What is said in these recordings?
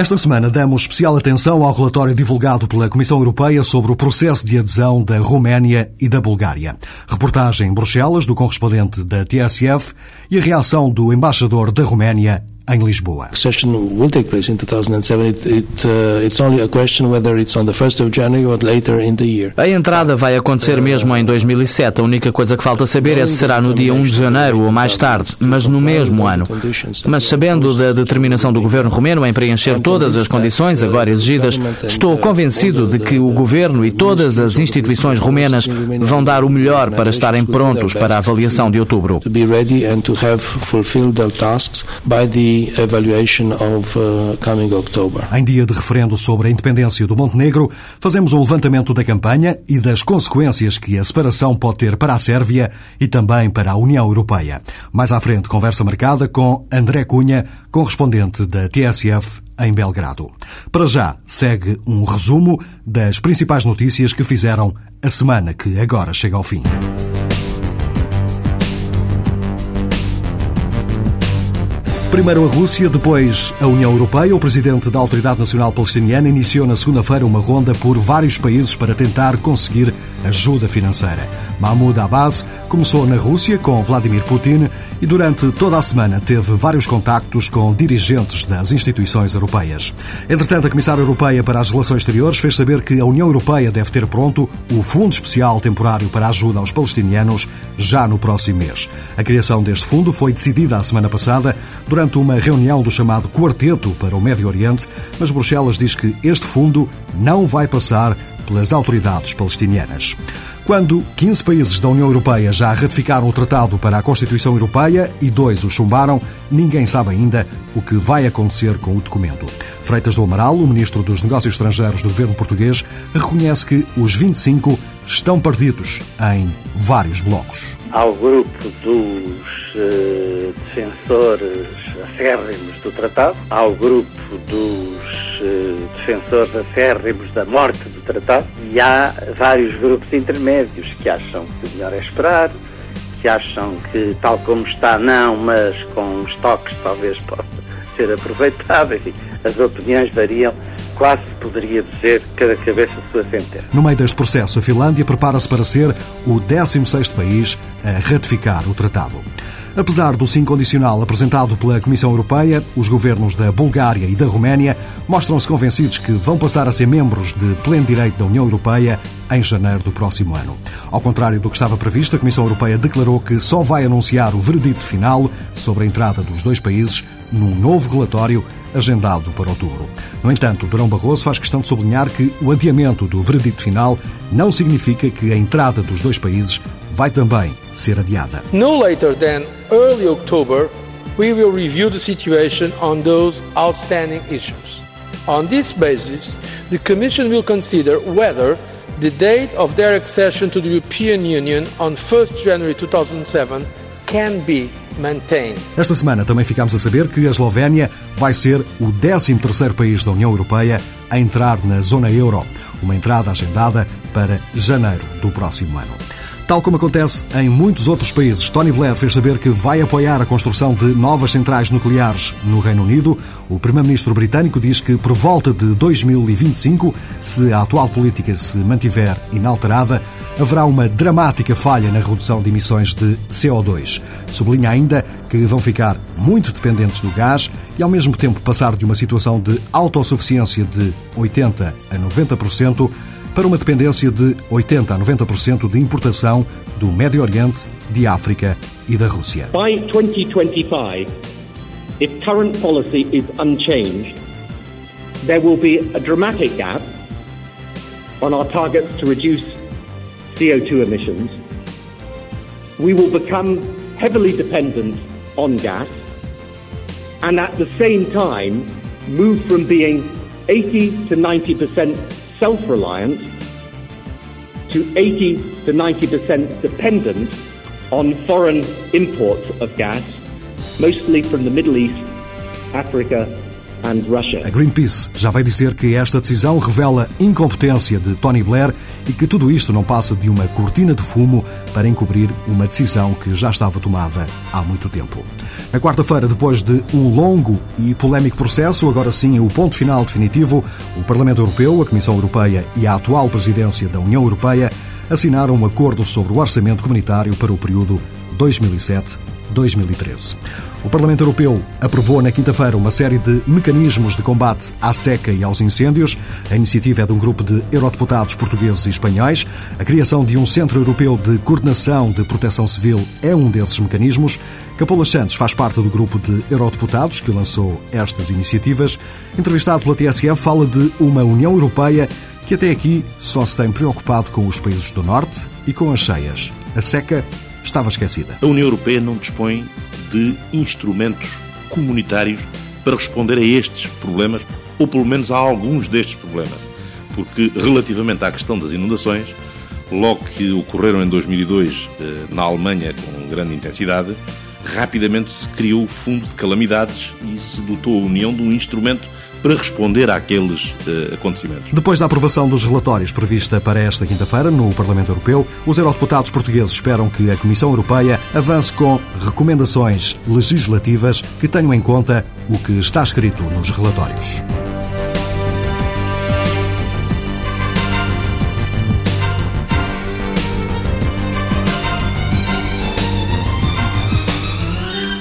Esta semana damos especial atenção ao relatório divulgado pela Comissão Europeia sobre o processo de adesão da Roménia e da Bulgária. Reportagem em Bruxelas do correspondente da TSF e a reação do embaixador da Roménia em Lisboa. Session will take place in 2007. It, it, uh, it's only a question whether it's on the 1st of January or later in the year. A entrada vai acontecer mesmo em 2007. A única coisa que falta saber é se será no dia 1 de janeiro ou mais tarde, mas no mesmo ano. Mas sabendo da determinação do governo romeno em preencher todas as condições agora exigidas, estou convencido de que o governo e todas as instituições romenas vão dar o melhor para estarem prontos para a avaliação de outubro. To be ready and to have fulfilled their tasks by the evaluation of uh, coming October. Em dia de referendo sobre a independência do Montenegro, fazemos um levantamento da campanha e das consequências que a separação pode ter para a Sérvia e também para a União Europeia. Mais à frente, conversa marcada com André Cunha, correspondente da TSF em Belgrado. Para já, segue um resumo das principais notícias que fizeram a semana que agora chega ao fim. Primeiro a Rússia, depois a União Europeia. O presidente da Autoridade Nacional Palestiniana iniciou na segunda-feira uma ronda por vários países para tentar conseguir ajuda financeira. Mahmoud Abbas começou na Rússia com Vladimir Putin e durante toda a semana teve vários contactos com dirigentes das instituições europeias. Entretanto, a Comissária Europeia para as Relações Exteriores fez saber que a União Europeia deve ter pronto o Fundo Especial Temporário para a Ajuda aos Palestinianos já no próximo mês. A criação deste fundo foi decidida a semana passada durante uma reunião do chamado Quarteto para o Médio Oriente, mas Bruxelas diz que este fundo não vai passar pelas autoridades palestinianas. Quando 15 países da União Europeia já ratificaram o Tratado para a Constituição Europeia e dois o chumbaram, ninguém sabe ainda o que vai acontecer com o documento. Freitas do Amaral, o ministro dos Negócios Estrangeiros do governo português, reconhece que os 25 estão partidos em vários blocos. Ao grupo dos uh, defensores acérrimos do tratado, ao grupo dos uh, defensores acérrimos da morte do tratado e há vários grupos intermédios que acham que melhor é esperar, que acham que tal como está não, mas com uns toques talvez possa ser aproveitado. Enfim, as opiniões variam quase poderia dizer cada cabeça sua sentença. No meio deste processo, a Finlândia prepara-se para ser o 16º país a ratificar o tratado. Apesar do sim condicional apresentado pela Comissão Europeia, os governos da Bulgária e da Roménia mostram-se convencidos que vão passar a ser membros de pleno direito da União Europeia em janeiro do próximo ano. Ao contrário do que estava previsto, a Comissão Europeia declarou que só vai anunciar o veredito final sobre a entrada dos dois países num novo relatório agendado para outubro. No entanto, Durão Barroso faz questão de sublinhar que o adiamento do veredito final não significa que a entrada dos dois países vai também ser adiada. No later than early October, we will review the situation on those outstanding issues. On this basis, the Commission will consider whether the date of their accession to the European Union on 1st January 2007 can be maintained. Esta semana também ficamos a saber que a Eslovénia vai ser o 13º país da União Europeia a entrar na zona euro, uma entrada agendada para janeiro do próximo ano. Tal como acontece em muitos outros países, Tony Blair fez saber que vai apoiar a construção de novas centrais nucleares no Reino Unido. O primeiro-ministro britânico diz que por volta de 2025, se a atual política se mantiver inalterada, haverá uma dramática falha na redução de emissões de CO2. Sublinha ainda que vão ficar muito dependentes do gás e, ao mesmo tempo, passar de uma situação de autossuficiência de 80 a 90% para uma dependência de 80 a 90% de importação do Médio Oriente, de África e da Rússia. By 2025, if current policy is unchanged, there will be a dramatic gap on our targets to reduce CO2 emissions. We will become heavily dependent on gas and at the same time move from being 80 to 90% self-reliant to 80 to 90% dependent on foreign imports of gas, mostly from the Middle East, Africa. A Greenpeace já vai dizer que esta decisão revela incompetência de Tony Blair e que tudo isto não passa de uma cortina de fumo para encobrir uma decisão que já estava tomada há muito tempo. Na quarta-feira, depois de um longo e polémico processo, agora sim o ponto final definitivo, o Parlamento Europeu, a Comissão Europeia e a atual presidência da União Europeia assinaram um acordo sobre o orçamento comunitário para o período 2007-2013. O Parlamento Europeu aprovou na quinta-feira uma série de mecanismos de combate à seca e aos incêndios. A iniciativa é de um grupo de eurodeputados portugueses e espanhóis. A criação de um Centro Europeu de Coordenação de Proteção Civil é um desses mecanismos. Capola Santos faz parte do grupo de eurodeputados que lançou estas iniciativas. Entrevistado pela TSF, fala de uma União Europeia que até aqui só se tem preocupado com os países do Norte e com as cheias. A seca estava esquecida. A União Europeia não dispõe de instrumentos comunitários para responder a estes problemas, ou pelo menos a alguns destes problemas. Porque, relativamente à questão das inundações, logo que ocorreram em 2002 eh, na Alemanha com grande intensidade, rapidamente se criou o Fundo de Calamidades e se dotou a União de um instrumento para responder àqueles uh, acontecimentos. Depois da aprovação dos relatórios prevista para esta quinta-feira no Parlamento Europeu, os eurodeputados portugueses esperam que a Comissão Europeia avance com recomendações legislativas que tenham em conta o que está escrito nos relatórios.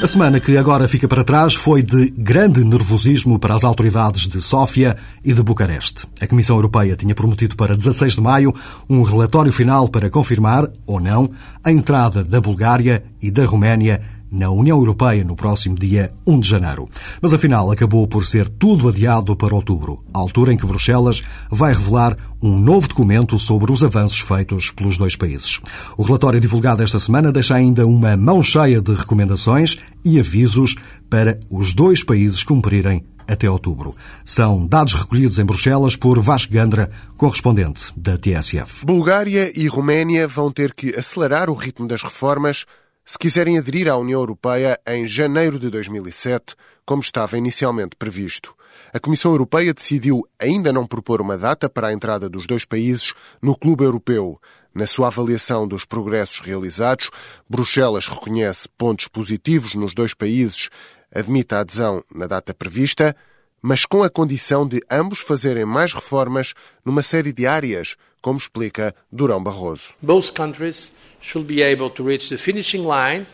A semana que agora fica para trás foi de grande nervosismo para as autoridades de Sófia e de Bucareste. A Comissão Europeia tinha prometido para 16 de maio um relatório final para confirmar, ou não, a entrada da Bulgária e da Roménia na União Europeia no próximo dia 1 de janeiro. Mas afinal acabou por ser tudo adiado para outubro, altura em que Bruxelas vai revelar um novo documento sobre os avanços feitos pelos dois países. O relatório divulgado esta semana deixa ainda uma mão cheia de recomendações e avisos para os dois países cumprirem até outubro. São dados recolhidos em Bruxelas por Vasco Gandra, correspondente da TSF. Bulgária e Roménia vão ter que acelerar o ritmo das reformas se quiserem aderir à União Europeia em janeiro de 2007, como estava inicialmente previsto. A Comissão Europeia decidiu ainda não propor uma data para a entrada dos dois países no Clube Europeu. Na sua avaliação dos progressos realizados, Bruxelas reconhece pontos positivos nos dois países, admite a adesão na data prevista, mas com a condição de ambos fazerem mais reformas numa série de áreas, como explica Durão Barroso. Both countries should be able to reach the finishing line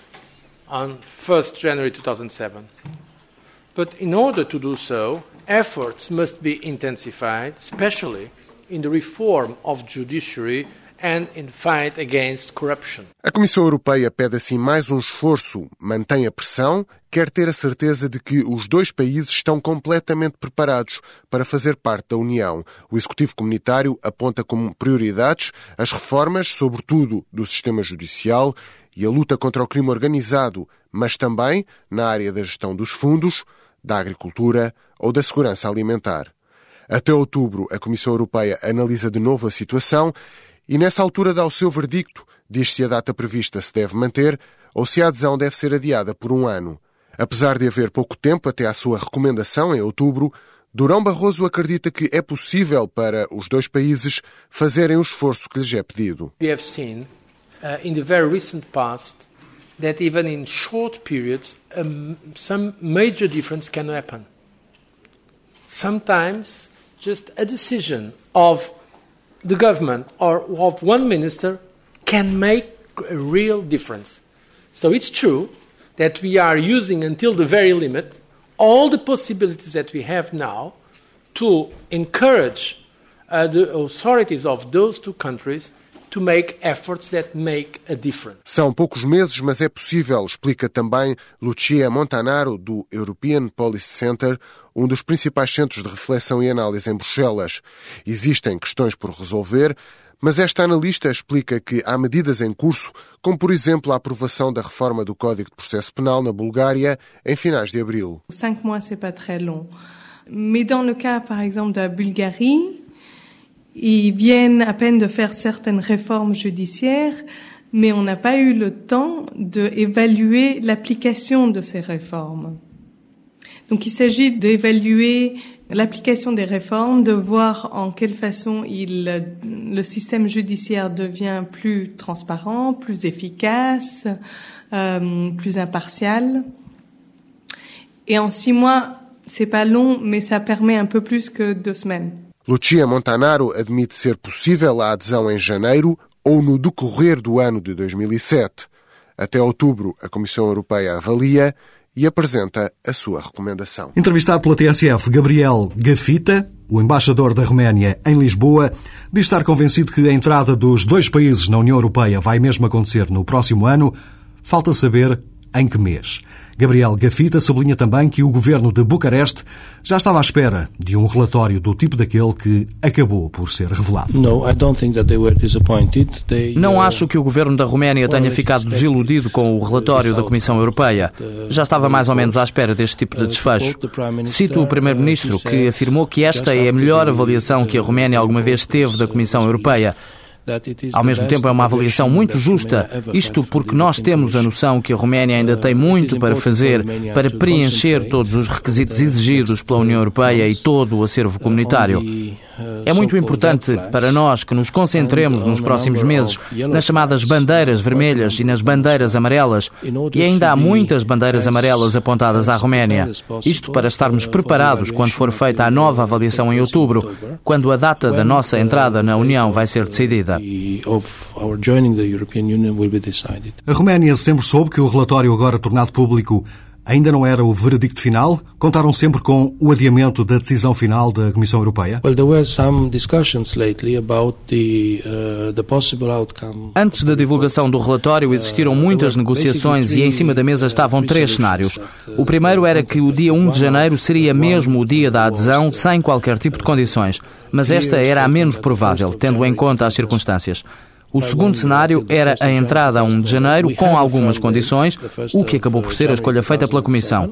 on 1st January 2007. But in order to do so, efforts must be intensified, especially in the reform of judiciary A Comissão Europeia pede assim mais um esforço, mantém a pressão, quer ter a certeza de que os dois países estão completamente preparados para fazer parte da União. O Executivo Comunitário aponta como prioridades as reformas, sobretudo do sistema judicial, e a luta contra o crime organizado, mas também na área da gestão dos fundos, da agricultura ou da segurança alimentar. Até outubro, a Comissão Europeia analisa de novo a situação e nessa altura dá o seu verdicto, diz se a data prevista se deve manter ou se a adesão deve ser adiada por um ano. Apesar de haver pouco tempo até à sua recomendação em outubro, Durão Barroso acredita que é possível para os dois países fazerem o esforço que lhes é pedido. We have seen uh, in the very recent past that even in short periods um, some major difference can happen. Sometimes just a decision of the government or of one minister can make a real difference. So it's true that we are using until the very limit all the possibilities that we have now to encourage uh, the authorities of those two countries to make efforts that make a difference. São poucos meses, mas é possível, explica também Lucia Montanaro, do European Policy Center, um dos principais centros de reflexão e análise em Bruxelas. Existem questões por resolver, mas esta analista explica que há medidas em curso, como por exemplo a aprovação da reforma do Código de Processo Penal na Bulgária em finais de abril. Cinq mois, c'est pas très long. Mais dans le cas, par exemple, de la Bulgarie, ils viennent à peine de faire certaines réformes judiciaires, mais on n'a pas eu le temps d'évaluer l'application de ces réformes. Donc il s'agit d'évaluer l'application des réformes, de voir en quelle façon il, le système judiciaire devient plus transparent, plus efficace, euh, plus impartial. Et en six mois, c'est pas long, mais ça permet un peu plus que deux semaines. Lucia Montanaro admite ser possível a adesão em janeiro ou no decorrer do ano de 2007. Até outubro, a Comissão Europeia avalia e apresenta a sua recomendação. Entrevistado pela TSF, Gabriel Gafita, o embaixador da Roménia em Lisboa, diz estar convencido que a entrada dos dois países na União Europeia vai mesmo acontecer no próximo ano. Falta saber em que mês. Gabriel Gafita sublinha também que o governo de Bucareste já estava à espera de um relatório do tipo daquele que acabou por ser revelado. Não acho que o governo da Roménia tenha ficado desiludido com o relatório da Comissão Europeia. Já estava mais ou menos à espera deste tipo de desfecho. Cito o primeiro-ministro que afirmou que esta é a melhor avaliação que a Roménia alguma vez teve da Comissão Europeia. Ao mesmo tempo, é uma avaliação muito justa, isto porque nós temos a noção que a Roménia ainda tem muito para fazer para preencher todos os requisitos exigidos pela União Europeia e todo o acervo comunitário. É muito importante para nós que nos concentremos nos próximos meses nas chamadas bandeiras vermelhas e nas bandeiras amarelas, e ainda há muitas bandeiras amarelas apontadas à Roménia. Isto para estarmos preparados quando for feita a nova avaliação em outubro, quando a data da nossa entrada na União vai ser decidida. A Roménia sempre soube que o relatório agora tornado público ainda não era o veredicto final? Contaram sempre com o adiamento da decisão final da Comissão Europeia? Antes da divulgação do relatório existiram muitas negociações e em cima da mesa estavam três cenários. O primeiro era que o dia 1 de janeiro seria mesmo o dia da adesão sem qualquer tipo de condições, mas esta era a menos provável, tendo em conta as circunstâncias. O segundo cenário era a entrada a 1 de janeiro com algumas condições, o que acabou por ser a escolha feita pela Comissão.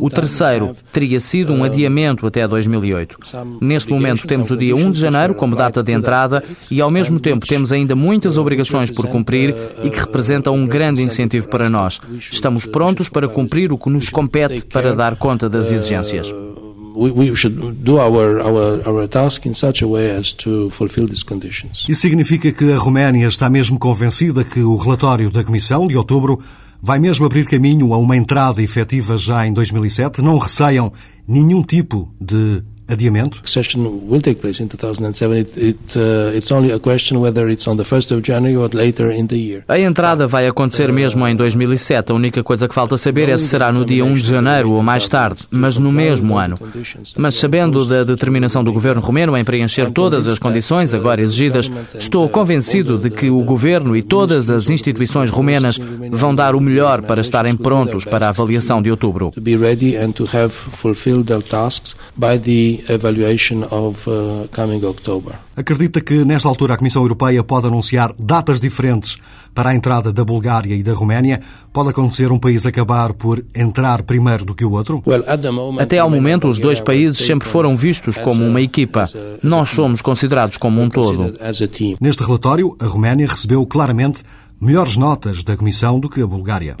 O terceiro teria sido um adiamento até 2008. Neste momento temos o dia 1 de janeiro como data de entrada e ao mesmo tempo temos ainda muitas obrigações por cumprir e que representam um grande incentivo para nós. Estamos prontos para cumprir o que nos compete para dar conta das exigências we, should do our, our, our task in such a way as to fulfill these conditions. Isso significa que a Roménia está mesmo convencida que o relatório da Comissão de outubro vai mesmo abrir caminho a uma entrada efetiva já em 2007? Não receiam nenhum tipo de adiamento? Session will take place in 2007. It, it, it's only a question whether it's on the 1st of January or later in the year. A entrada vai acontecer mesmo em 2007. A única coisa que falta saber é se será no dia 1 de janeiro ou mais tarde, mas no mesmo ano. Mas sabendo da determinação do governo romeno em preencher todas as condições agora exigidas, estou convencido de que o governo e todas as instituições romenas vão dar o melhor para estarem prontos para a avaliação de outubro. Evaluation of uh, coming October. Acredita que nesta altura a Comissão Europeia pode anunciar datas diferentes para a entrada da Bulgária e da Roménia? Pode acontecer um país acabar por entrar primeiro do que o outro? Até ao momento, os dois países sempre foram vistos como uma equipa. Nós somos considerados como um todo. Neste relatório, a Roménia recebeu claramente melhores notas da Comissão do que a Bulgária.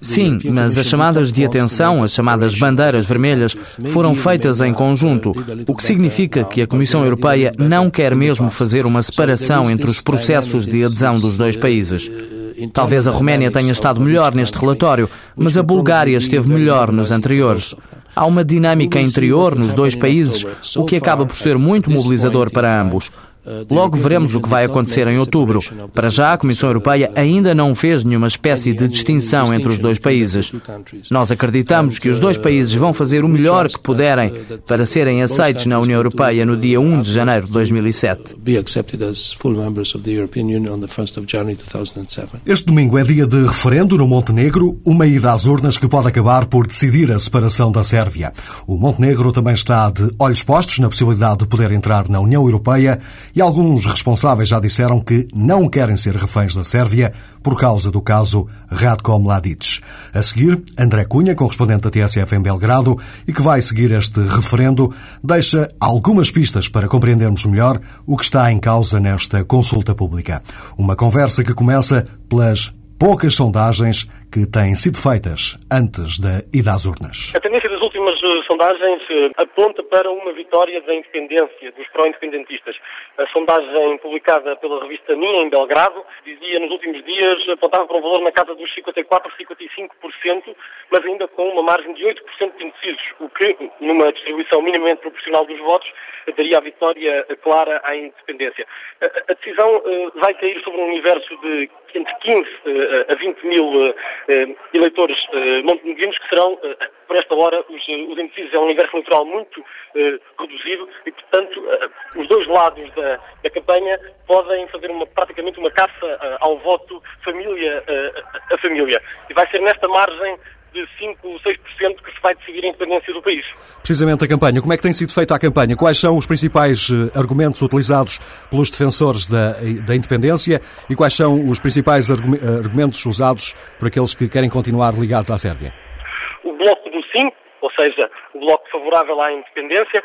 Sim, mas as chamadas de atenção, as chamadas bandeiras vermelhas, foram feitas em conjunto, o que significa que a Comissão Europeia não quer mesmo fazer uma separação entre os processos de adesão dos dois países. Talvez a Roménia tenha estado melhor neste relatório, mas a Bulgária esteve melhor nos anteriores. Há uma dinâmica interior nos dois países, o que acaba por ser muito mobilizador para ambos. Logo veremos o que vai acontecer em outubro. Para já, a Comissão Europeia ainda não fez nenhuma espécie de distinção entre os dois países. Nós acreditamos que os dois países vão fazer o melhor que puderem para serem aceitos na União Europeia no dia 1 de janeiro de 2007. Este domingo é dia de referendo no Montenegro, uma ida às urnas que pode acabar por decidir a separação da Sérvia. O Montenegro também está de olhos postos na possibilidade de poder entrar na União Europeia e alguns responsáveis já disseram que não querem ser reféns da Sérvia por causa do caso Radko Mladic. A seguir, André Cunha, correspondente da TSF em Belgrado e que vai seguir este referendo, deixa algumas pistas para compreendermos melhor o que está em causa nesta consulta pública. Uma conversa que começa pelas poucas sondagens que têm sido feitas antes da ida às urnas. A tendência das últimas eh, sondagens eh, aponta para uma vitória da independência, dos pró-independentistas. A sondagem publicada pela revista Minha, em Belgrado, dizia nos últimos dias, apontava para um valor na casa dos 54, 55%, mas ainda com uma margem de 8% de indecisos, o que, numa distribuição minimamente proporcional dos votos, daria a vitória clara à independência. A decisão eh, vai cair sobre um universo de entre 15 a 20 mil eleitores montenegrinos que serão, por esta hora, os, indecisos. É um universo eleitoral muito reduzido e, portanto, os dois lados da, da campanha podem fazer uma, praticamente uma caça ao voto família a família. E vai ser nesta margem de 5 ou 6% que se vai decidir a independência do país. Precisamente a campanha. Como é que tem sido feita a campanha? Quais são os principais eh, argumentos utilizados pelos defensores da, da independência e quais são os principais argumentos usados por aqueles que querem continuar ligados à Sérvia? O bloco do sim, ou seja, o bloco favorável à independência,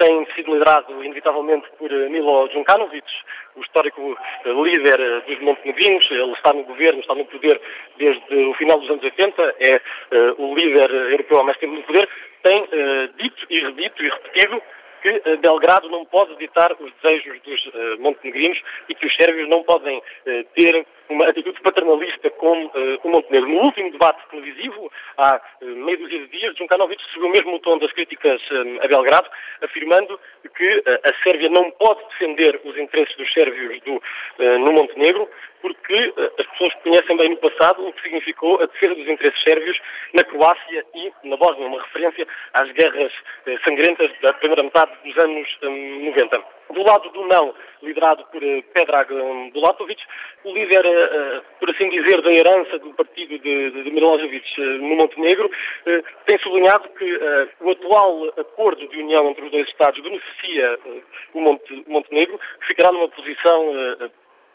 tem sido liderado inevitavelmente por eh, Milo Djukanovic, o histórico eh, líder eh, dos montenegrinos. Ele está no governo, está no poder desde o final dos anos 80, é uh, o líder europeu há mais tempo no poder. Tem uh, dito e redito e repetido que Belgrado não pode ditar os desejos dos montenegrinos e que os sérvios não podem ter uma atitude paternalista com o Montenegro. No último debate televisivo, há meio dúzia de dias, Djukanovic subiu mesmo o tom das críticas a Belgrado, afirmando que a Sérvia não pode defender os interesses dos sérvios do, no Montenegro, porque as pessoas conhecem bem no passado o que significou a defesa dos interesses sérvios na Croácia e na Bósnia, uma referência às guerras sangrentas da primeira metade dos anos 90. Do lado do não, liderado por Pedrag Bulatovic, o líder, por assim dizer, da herança do partido de, de, Milosevic no Montenegro, tem sublinhado que o atual acordo de união entre os dois Estados beneficia o Montenegro, ficará numa posição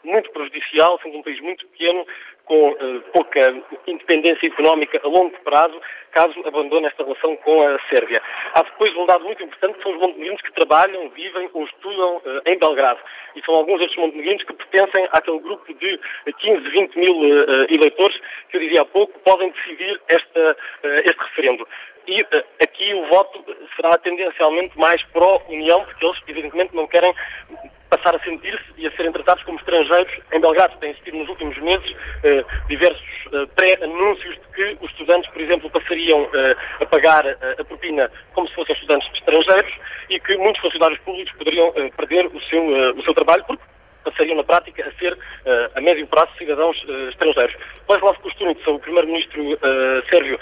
muito prejudicial, sendo um país muito pequeno, com uh, pouca independência económica a longo prazo, caso abandone esta relação com a Sérvia. Há depois um dado muito importante, que são os montenegrinos que trabalham, vivem ou estudam uh, em Belgrado. E são alguns destes montenegrinos que pertencem àquele grupo de 15, 20 mil uh, eleitores que eu dizia há pouco, podem decidir esta, este referendo. E aqui o voto será tendencialmente mais pró-União, porque eles, evidentemente, não querem passar a sentir-se e a serem tratados como estrangeiros. Em Belgrado tem existido nos últimos meses eh, diversos eh, pré-anúncios de que os estudantes, por exemplo, passariam eh, a pagar a propina como se fossem estudantes estrangeiros e que muitos funcionários públicos poderiam perder o seu, o seu trabalho porque passariam na prática a ser, uh, a médio prazo, cidadãos uh, estrangeiros. Vojislav Kostunica, o primeiro-ministro uh, sérvio,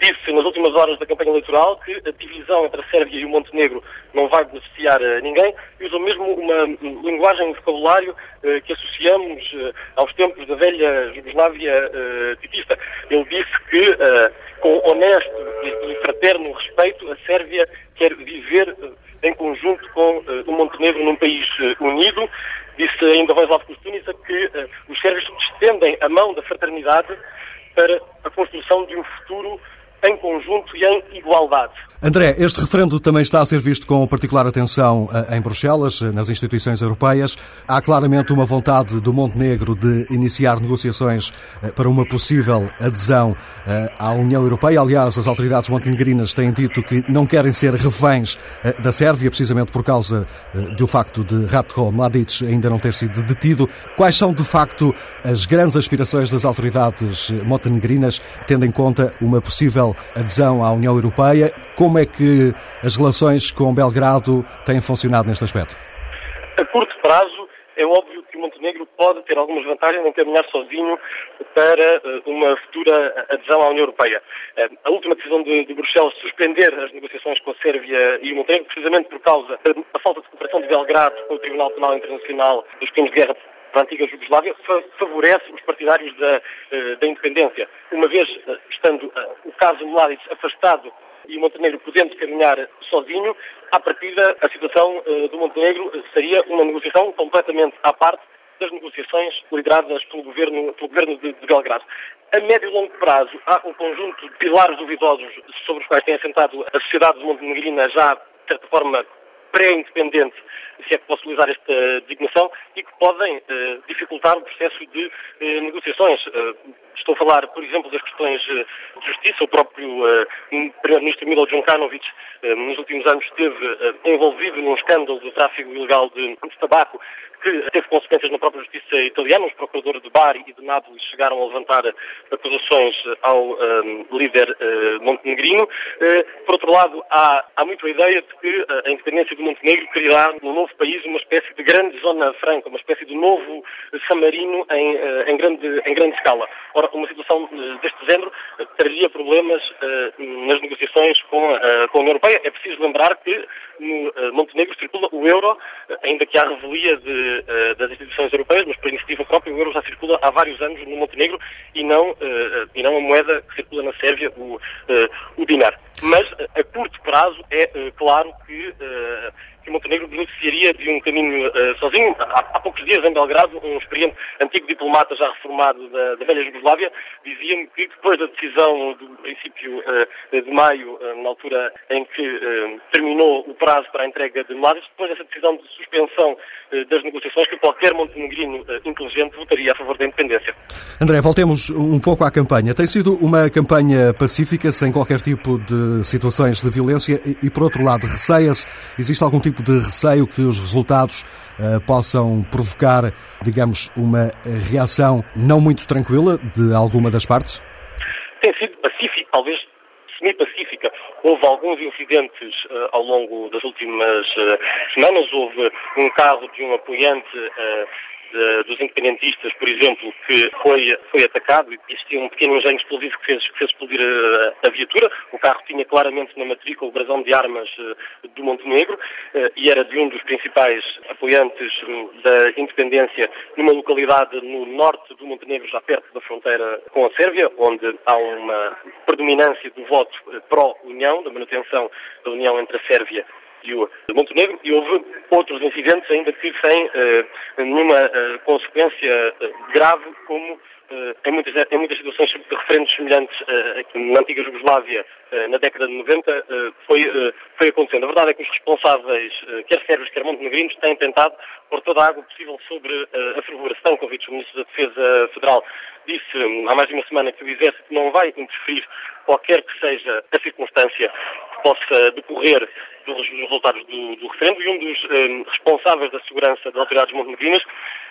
disse nas últimas horas da campanha eleitoral que a divisão entre a Sérvia e o Montenegro não vai beneficiar ninguém e usou mesmo uma linguagem, um vocabulário que associamos aos tempos da velha Jugoslávia tipista. Ele disse que, com honesto e fraterno respeito, a Sérvia quer viver em conjunto com uh, o Montenegro num país uh, unido. Disse ainda Vojislav Kostunica que uh, os sérvios estendem a mão da fraternidade para a construção de um futuro em conjunto e em igualdade. André, este referendo também está a ser visto com particular atenção eh, em Bruxelas, eh, nas instituições europeias. Há claramente uma vontade do Montenegro de iniciar negociações eh, para uma possível adesão à União Europeia. Aliás, as autoridades montenegrinas têm dito que não querem ser reféns da Sérvia, precisamente por causa do facto de Ratko Mladic ainda não ter sido detido. Quais são, de facto, as grandes aspirações das autoridades montenegrinas, tendo em conta uma possível adesão à União Europeia? Como é que as relações com Belgrado têm funcionado neste aspecto? A curto prazo, é óbvio que Montenegro pode ter algumas vantagens em caminhar sozinho para eh, uma futura adesão à União Europeia. Eh, a última decisão de, de Bruxelas de suspender as negociações com a Sérvia e o Montenegro, precisamente por causa da falta de cooperação de Belgrado com o Tribunal Penal Internacional dos Crimes de Guerra da antiga Jugoslávia favorece os partidários da, eh, da independência. Uma vez estando o caso Mladic afastado e o Montenegro podendo caminhar sozinho, à partida a situação do Montenegro seria uma negociação completamente à parte das negociações lideradas pelo governo, pelo governo de, de, Belgrado. A médio e longo prazo há um conjunto de pilares duvidosos sobre os quais tem assentado a sociedade montenegrina já, de certa forma, pré-independente se é que posso utilizar esta designação, e que podem dificultar o processo de negociações. Estou a falar, por exemplo, das questões de justiça. O próprio Primeiro-Ministro Milo Djukanovic, nos últimos anos, esteve envolvido num escândalo de tráfico ilegal de, de tabaco que teve consequências na própria justiça italiana. Os procuradores de Bari e de Nápoles chegaram a levantar acusações ao um, líder uh, montenegrino. Uh, por outro lado, há, há muito a ideia de que uh, a independência do Montenegro criará no novo país uma espécie de grande zona franca, uma espécie de novo San Marino em, em, grande, em grande escala. Ora, uma situação deste género traria problemas nas negociações com a, com a União Europeia. É preciso lembrar que no Montenegro circula o euro, ainda que há revelia de uh, das instituições europeias, mas por iniciativa própria, o euro já circula há vários anos no Montenegro e não, uh, e não a moeda que circula na Sérvia, o, o dinar. Mas a curto prazo é claro que que Montenegro beneficiaria de um caminho uh, sozinho. Há, há, poucos dias, em Belgrado, um experiente antigo diplomata já reformado da, da velha Jugoslávia dizia-me que depois da decisão do princípio uh, de maio, uh, na altura em que terminou o prazo para a entrega de Mladic, depois dessa decisão de suspensão das negociações, que qualquer montenegrino inteligente votaria a favor da independência. André, voltemos um pouco à campanha. Tem sido uma campanha pacífica, sem qualquer tipo de situações de violência e, e por outro lado, receia-se, existe algum tipo de receio que os resultados uh, possam provocar, digamos, uma reação não muito tranquila de alguma das partes? Tem sido pacífico, talvez semi-pacífica. Houve alguns incidentes uh, ao longo das últimas uh, semanas. Houve um carro de um apoiante de, dos independentistas, por exemplo, que foi, foi atacado existia um pequeno engenho explosivo que fez, que fez explodir a, a, viatura. O carro tinha claramente na matrícula o brasão de armas uh, do Montenegro uh, e era de um dos principais apoiantes um, da independência numa localidade no norte do Montenegro, já perto da fronteira com a Sérvia, onde há uma predominância do voto uh, pró-União, da manutenção da união entre a Sérvia e o Montenegro e houve outros incidentes ainda que sem uh, nenhuma uh, consequência uh, grave como em muitas, em muitas situações de referentes semelhantes na antiga Jugoslávia na década de 90 foi, foi acontecendo. A verdade é que os responsáveis, quer sérvios, quer montenegrinos, têm tentado pôr toda a água possível sobre a fervura. Stankovic, o Ministro da Defesa Federal, disse hum, há mais de uma semana que o Exército não vai interferir qualquer que seja a circunstância que possa decorrer dos resultados do, do referendo e um dos um, responsáveis da segurança das autoridades montenegrinas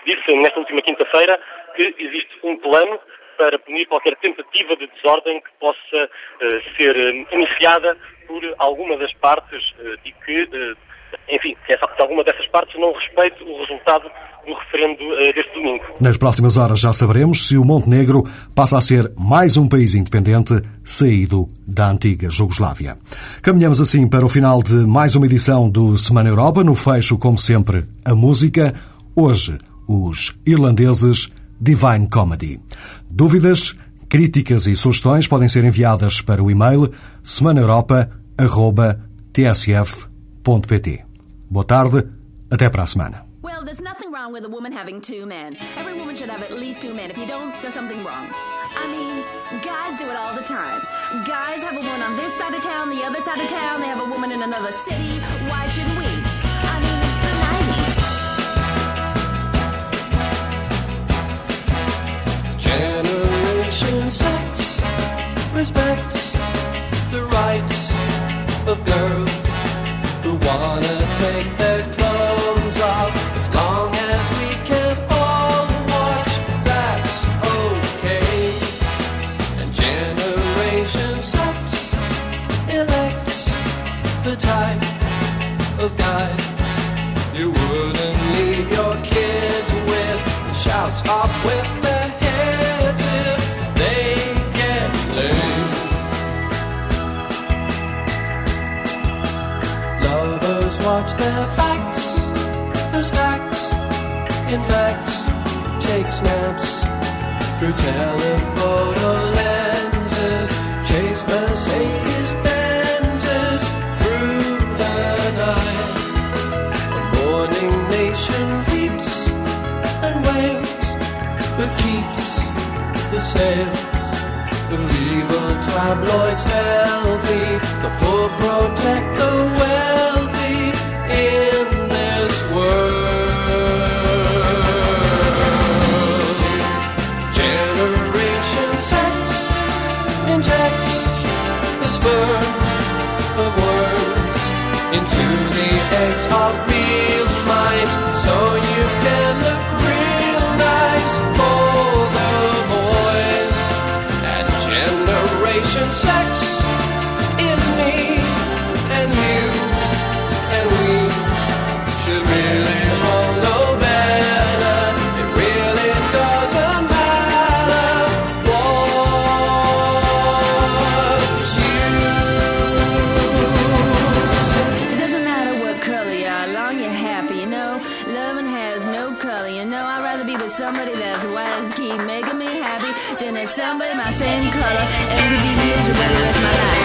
disse nesta última quinta-feira que existe um plano para punir qualquer tentativa de desordem que possa uh, ser uh, iniciada por alguma das partes uh, e que, enfim, que, que alguma dessas partes não respeite o resultado do referendo deste domingo. Nas próximas horas já saberemos se o Montenegro passa a ser mais um país independente saído da antiga Jugoslávia. Caminhamos assim para o final de mais uma edição do Semana Europa. No fecho, como sempre, a música. Hoje, os irlandeses Divine Comedy. Dúvidas, críticas e sugestões podem ser enviadas para o e-mail semanaeuropa.tsf.pt. Boa tarde, até para a semana. Well, there's nothing wrong with a woman having two men. Every woman should have at least two men. If you don't, there's something wrong. I mean, guys do it all the time. Guys have a woman on this side of town, the other in facts take snaps through telephoto lenses, chase Mercedes Benzes through the night. The morning nation weeps and wails but keeps the sales of evil tabloids healthy. The poor protect sex is me and you and we should really all know better. It really doesn't matter what you It doesn't matter what color you are, long you're happy, you know. Loving has no color, you know. I'd rather be with somebody that's wise, keep making me happy, than there's somebody my same color and be you rest my life.